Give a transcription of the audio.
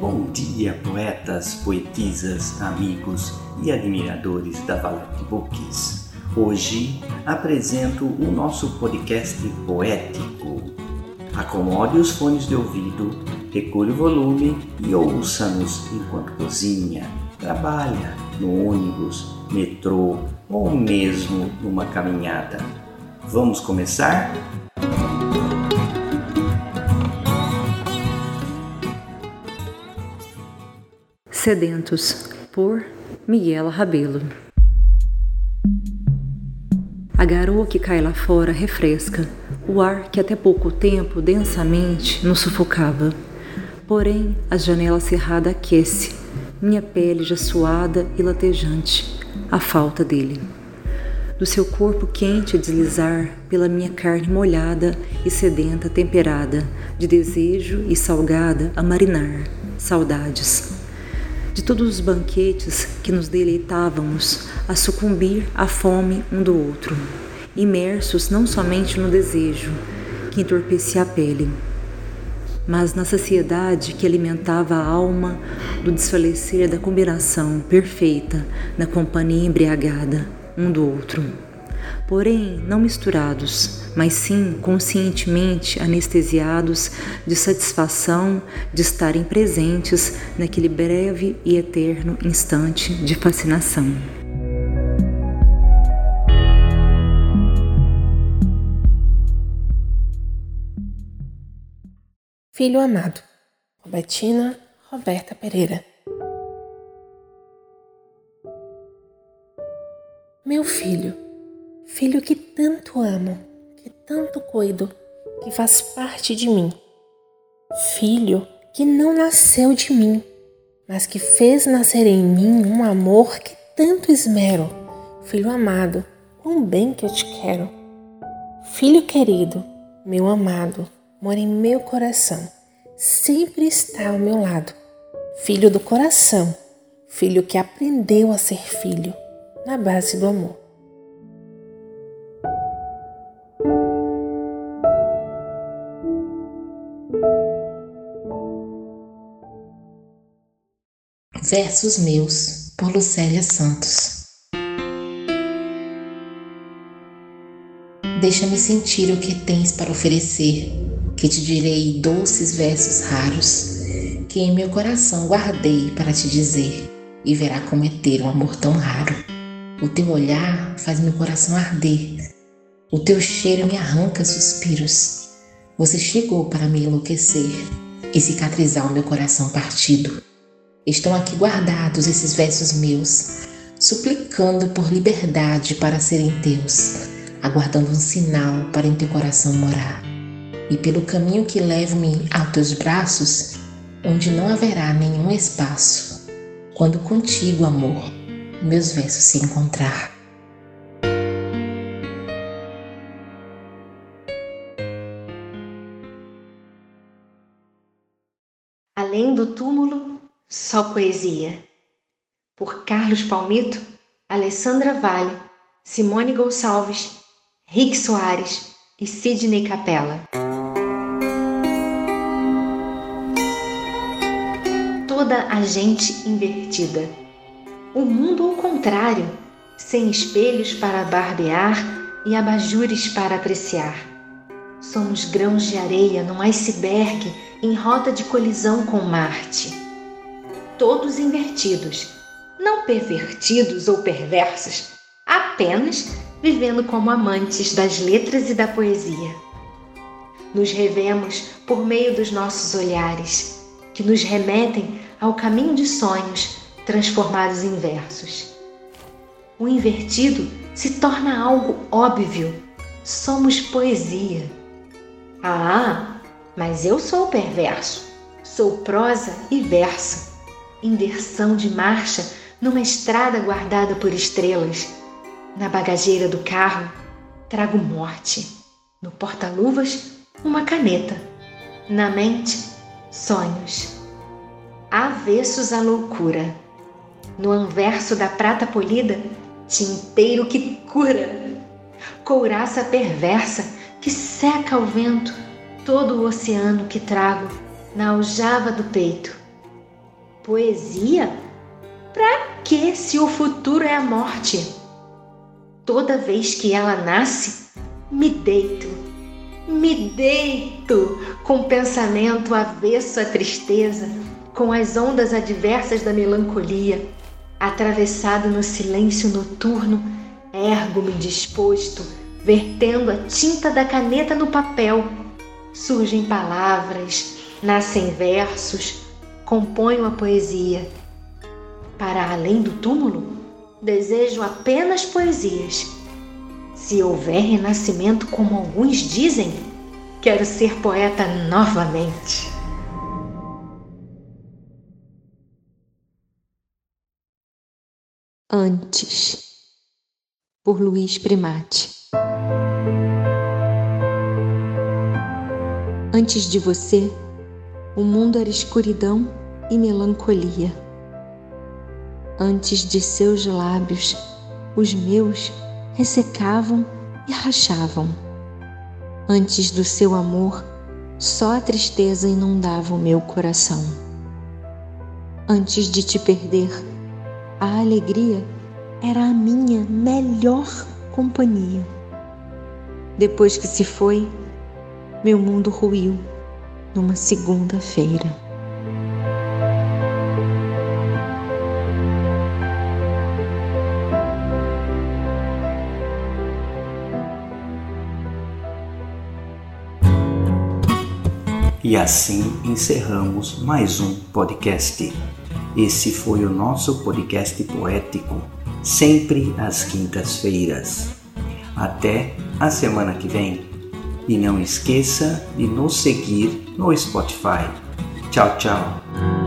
Bom dia, poetas, poetisas, amigos e admiradores da Valete Books. Hoje apresento o nosso podcast poético. Acomode os fones de ouvido, regule o volume e ouça-nos enquanto cozinha, trabalha, no ônibus, metrô ou mesmo numa caminhada. Vamos começar? Sedentos, por Miguel Rabelo. A garoa que cai lá fora refresca o ar que até pouco tempo densamente nos sufocava. Porém, a janela cerrada aquece minha pele já suada e latejante, a falta dele. Do seu corpo quente deslizar pela minha carne molhada e sedenta temperada, de desejo e salgada a marinar, saudades de todos os banquetes que nos deleitávamos a sucumbir à fome um do outro, imersos não somente no desejo que entorpecia a pele, mas na saciedade que alimentava a alma do desfalecer da combinação perfeita na companhia embriagada um do outro. Porém, não misturados, mas sim conscientemente anestesiados de satisfação de estarem presentes naquele breve e eterno instante de fascinação. Filho amado, Robertina Roberta Pereira. Meu filho, filho que tanto amo, que tanto cuido, que faz parte de mim. Filho que não nasceu de mim, mas que fez nascer em mim um amor que tanto esmero. Filho amado, quão bem que eu te quero. Filho querido, meu amado, mora em meu coração, sempre está ao meu lado. Filho do coração, filho que aprendeu a ser filho na base do amor. Versos Meus, por Lucélia Santos. Deixa-me sentir o que tens para oferecer, que te direi doces versos raros, que em meu coração guardei para te dizer, e verá cometer um amor tão raro. O teu olhar faz meu coração arder, o teu cheiro me arranca suspiros. Você chegou para me enlouquecer e cicatrizar o meu coração partido. Estão aqui guardados esses versos meus, suplicando por liberdade para serem teus, aguardando um sinal para em teu coração morar. E pelo caminho que leva-me aos teus braços, onde não haverá nenhum espaço, quando contigo, amor, meus versos se encontrar. Além do túmulo só poesia. Por Carlos Palmito, Alessandra Vale, Simone Gonçalves, Rick Soares e Sidney Capella. Toda a gente invertida. O mundo ao contrário, sem espelhos para barbear e abajures para apreciar. Somos grãos de areia num iceberg em rota de colisão com Marte todos invertidos, não pervertidos ou perversos, apenas vivendo como amantes das letras e da poesia. Nos revemos por meio dos nossos olhares, que nos remetem ao caminho de sonhos transformados em versos. O invertido se torna algo óbvio. Somos poesia. Ah, mas eu sou perverso. Sou prosa e verso inversão de marcha numa estrada guardada por estrelas. Na bagageira do carro, trago morte. No porta-luvas, uma caneta. Na mente, sonhos. Avessos à loucura. No anverso da prata polida, tinteiro que cura. Couraça perversa que seca ao vento todo o oceano que trago na aljava do peito. Poesia? Pra que se o futuro é a morte? Toda vez que ela nasce, me deito, me deito com pensamento avesso à tristeza, com as ondas adversas da melancolia, atravessado no silêncio noturno, ergo-me disposto, vertendo a tinta da caneta no papel. Surgem palavras, nascem versos, componho a poesia. Para além do túmulo, desejo apenas poesias. Se houver renascimento, como alguns dizem, quero ser poeta novamente. Antes, por Luiz Primati. Antes de você, o mundo era escuridão e melancolia. Antes de seus lábios, os meus ressecavam e rachavam. Antes do seu amor, só a tristeza inundava o meu coração. Antes de te perder, a alegria era a minha melhor companhia. Depois que se foi, meu mundo ruiu numa segunda-feira. E assim encerramos mais um podcast. Esse foi o nosso podcast poético, sempre às quintas-feiras. Até a semana que vem. E não esqueça de nos seguir no Spotify. Tchau, tchau.